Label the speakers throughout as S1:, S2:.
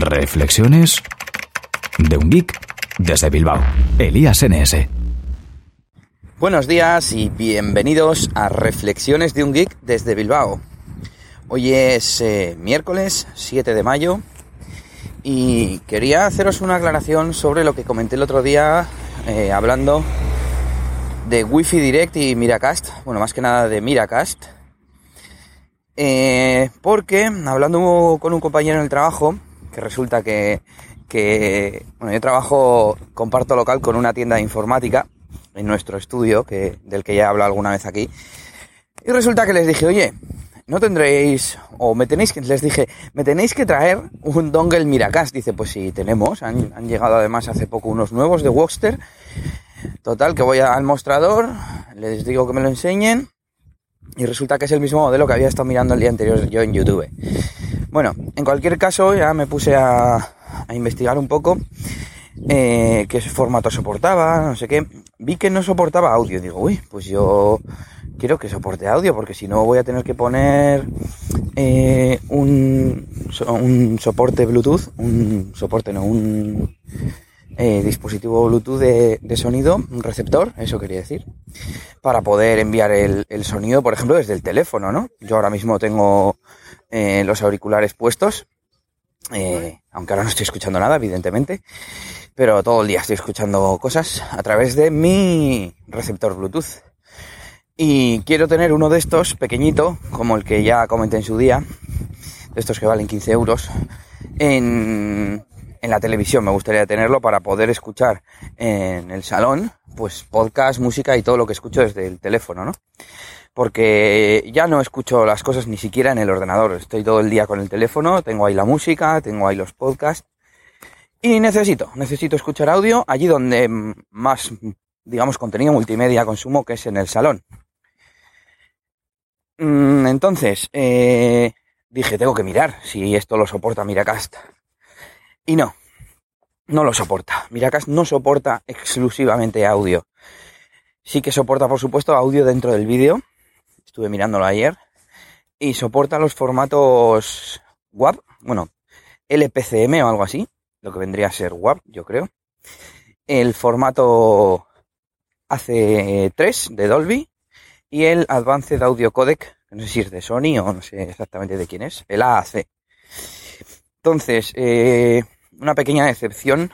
S1: Reflexiones de un geek desde Bilbao. Elías NS.
S2: Buenos días y bienvenidos a Reflexiones de un geek desde Bilbao. Hoy es eh, miércoles 7 de mayo y quería haceros una aclaración sobre lo que comenté el otro día eh, hablando de Wi-Fi Direct y Miracast. Bueno, más que nada de Miracast. Eh, porque hablando con un compañero en el trajo, que resulta que, bueno, yo trabajo, comparto local con una tienda de informática en nuestro estudio, que, del que ya he hablado alguna vez aquí. Y resulta que les dije, oye, no tendréis, o me tenéis que, les dije, me tenéis que traer un dongle Miracast. Dice, pues sí, tenemos, han, han llegado además hace poco unos nuevos de Woxter. Total, que voy al mostrador, les digo que me lo enseñen, y resulta que es el mismo modelo que había estado mirando el día anterior yo en YouTube. Bueno, en cualquier caso ya me puse a, investigar un poco eh, qué formato soportaba, no sé qué. Vi que no soportaba audio. Digo, uy, pues yo quiero que soporte audio porque si no voy a tener que poner eh, un, un soporte Bluetooth, un soporte, no, un eh, dispositivo Bluetooth de, sonido, un receptor, eso quería decir, para poder enviar el, sonido, por ejemplo, desde el teléfono, ¿no? Yo ahora mismo tengo eh, los auriculares puestos, eh, aunque ahora no estoy escuchando nada, evidentemente, pero todo el día estoy escuchando cosas a través de mi receptor Bluetooth. Y quiero tener uno de estos pequeñito, como el que ya comenté en su día, de estos que valen 15 euros, en, en la televisión. Me gustaría tenerlo para poder escuchar en el salón, pues podcast, música y todo lo que escucho desde el teléfono, ¿no? Porque ya no escucho las cosas ni siquiera en el ordenador. Estoy todo el día con el teléfono, tengo ahí la música, tengo ahí los podcasts. Y necesito, necesito escuchar audio allí donde más, digamos, contenido multimedia consumo, que es en el salón. Mm, entonces, eh, dije, tengo que mirar si esto lo soporta Miracast. Y no, no lo soporta. Miracast no soporta exclusivamente audio. Sí que soporta, por supuesto, audio dentro del vídeo. Estuve mirándolo ayer. Y soporta los formatos WAP, bueno, LPCM o algo así, lo que vendría a ser WAP, yo creo. El formato AC3 de Dolby y el Advanced Audio Codec, no sé si es de Sony o no sé exactamente de quién es, el AAC. Entonces, eh, una pequeña decepción.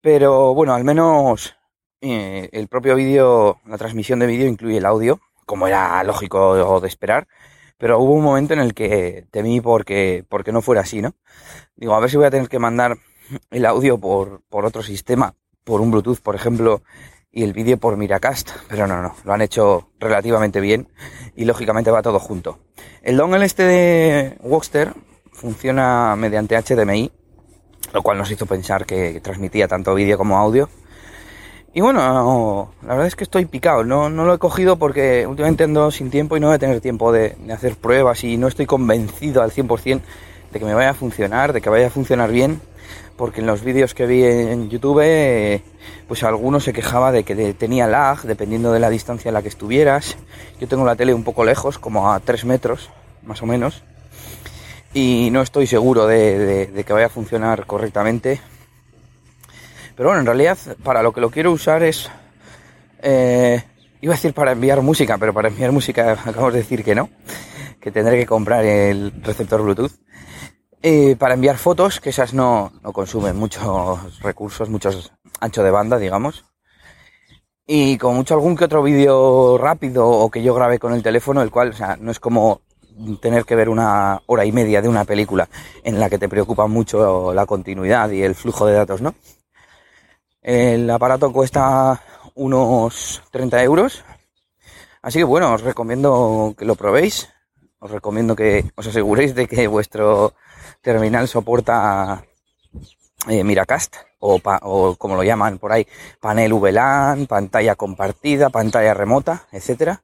S2: Pero bueno, al menos eh, el propio vídeo, la transmisión de vídeo incluye el audio, como era lógico de esperar. Pero hubo un momento en el que temí porque, porque no fuera así, ¿no? Digo, a ver si voy a tener que mandar el audio por, por otro sistema, por un Bluetooth, por ejemplo, y el vídeo por Miracast, pero no, no, lo han hecho relativamente bien y lógicamente va todo junto. El dongle este de Woxter funciona mediante HDMI, lo cual nos hizo pensar que transmitía tanto vídeo como audio. Y bueno, la verdad es que estoy picado, no, no lo he cogido porque últimamente ando sin tiempo y no voy a tener tiempo de, hacer pruebas y no estoy convencido al 100% de que me vaya a funcionar, de que vaya a funcionar bien, porque en los vídeos que vi en YouTube, pues alguno se quejaba de que tenía lag, dependiendo de la distancia en la que estuvieras. Yo tengo la tele un poco lejos, como a 3 metros, más o menos, y no estoy seguro de, que vaya a funcionar correctamente. Pero bueno, en realidad para lo que lo quiero usar es... Eh, iba a decir para enviar música, pero para enviar música acabamos de decir que no, que tendré que comprar el receptor Bluetooth. Eh, para enviar fotos, que esas no, no consumen muchos recursos, muchos ancho de banda, digamos. Y como mucho algún que otro vídeo rápido o que yo grabé con el teléfono, el cual, o sea, no es como tener que ver una hora y media de una película en la que te preocupa mucho la continuidad y el flujo de datos, ¿no? El aparato cuesta unos 30 euros. Así que bueno, os recomiendo que lo probéis. Os recomiendo que os aseguréis de que vuestro terminal soporta eh, Miracast o, o, como lo llaman por ahí, panel VLAN, pantalla compartida, pantalla remota, etcétera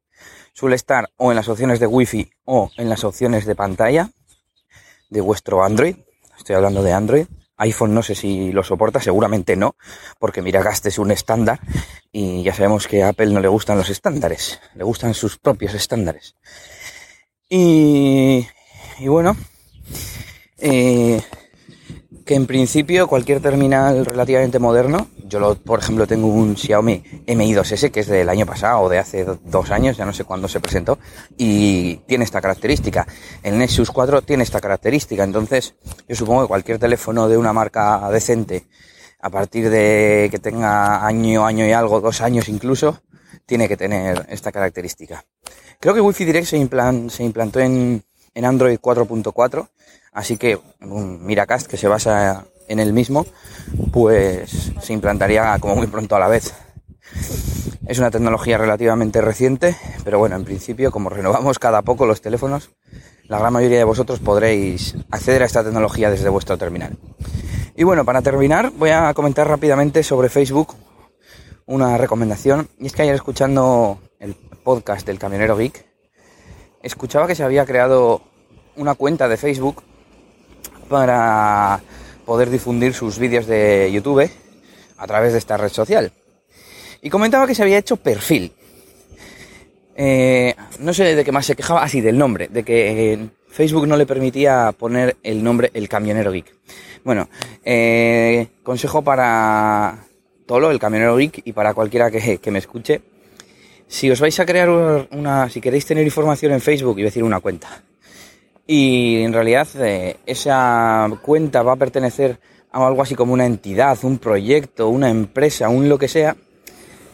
S2: suele estar o en las opciones de Wi-Fi o en las opciones de pantalla de vuestro Android. Estoy hablando de Android. iPhone no sé si lo soporta, seguramente no, porque Miracast es un estándar y ya sabemos que a Apple no le gustan los estándares, le gustan sus propios estándares. Y, y bueno, eh, que en principio cualquier terminal relativamente moderno, yo lo, por ejemplo tengo un Xiaomi Mi 2S que es del año pasado o de hace dos años, ya no sé cuándo se presentó, y tiene esta característica. El Nexus 4 tiene esta característica, entonces yo supongo que cualquier teléfono de una marca decente, a partir de que tenga año, año y algo, dos años incluso, tiene que tener esta característica. Creo que Wi-Fi Direct se implantó en, en Android 4.4 Así que un Miracast que se basa en el mismo, pues se implantaría como muy pronto a la vez. Es una tecnología relativamente reciente, pero bueno, en principio, como renovamos cada poco los teléfonos, la gran mayoría de vosotros podréis acceder a esta tecnología desde vuestro terminal. Y bueno, para terminar, voy a comentar rápidamente sobre Facebook una recomendación. Y es que ayer escuchando el podcast del Camionero Geek, escuchaba que se había creado una cuenta de Facebook para poder difundir sus vídeos de YouTube a través de esta red social. Y comentaba que se había hecho perfil. Eh, no sé de qué más se quejaba, así del nombre, de que Facebook no le permitía poner el nombre El Camionero Geek. Bueno, eh, consejo para Tolo, el Camionero Geek, y para cualquiera que, me escuche. Si os vais a crear una, si queréis tener información en Facebook, y decir una cuenta, y en realidad eh, esa cuenta va a pertenecer a algo así como una entidad, un proyecto, una empresa, un lo que sea,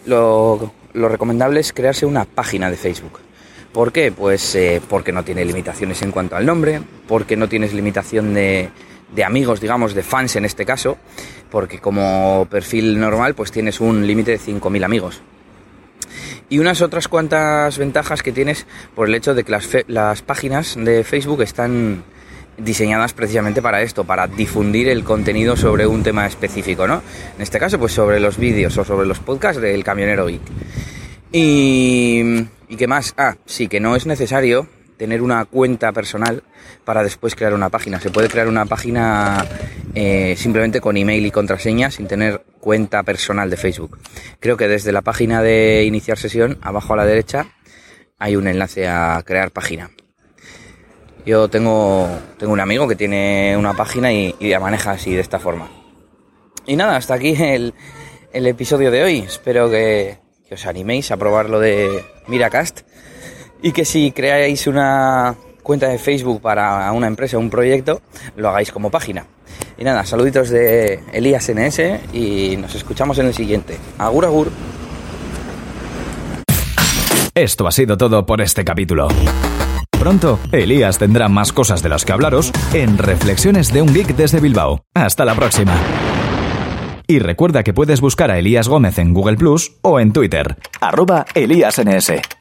S2: lo, recomendable es crearse una página de Facebook. ¿Por qué? Pues eh, porque no tiene limitaciones en cuanto al nombre, porque no tienes limitación de, de amigos, digamos, de fans en este caso, porque como perfil normal pues tienes un límite de 5.000 amigos y unas otras cuantas ventajas que tienes por el hecho de que las, las páginas de Facebook están diseñadas precisamente para esto, para difundir el contenido sobre un tema específico, ¿no? En este caso, pues sobre los vídeos o sobre los podcasts del camionero geek. Y, y qué más? Ah, sí, que no es necesario tener una cuenta personal para después crear una página. Se puede crear una página eh, simplemente con email y contraseña sin tener cuenta personal de Facebook. Creo que desde la página de iniciar sesión, abajo a la derecha, hay un enlace a crear página. Yo tengo, tengo un amigo que tiene una página y, la maneja así, de esta forma. Y nada, hasta aquí el, el episodio de hoy. Espero que, que os animéis a probar lo de Miracast y que si creáis una cuenta de Facebook para una empresa un proyecto, lo hagáis como página. Y nada, saluditos de Elías NS y nos escuchamos en el siguiente. Agur, agur.
S1: Esto ha sido todo por este capítulo. Pronto, Elías tendrá más cosas de las que hablaros en Reflexiones de un Geek desde Bilbao. Hasta la próxima. Y recuerda que puedes buscar a Elías Gómez en Google Plus o en Twitter, ElíasNS.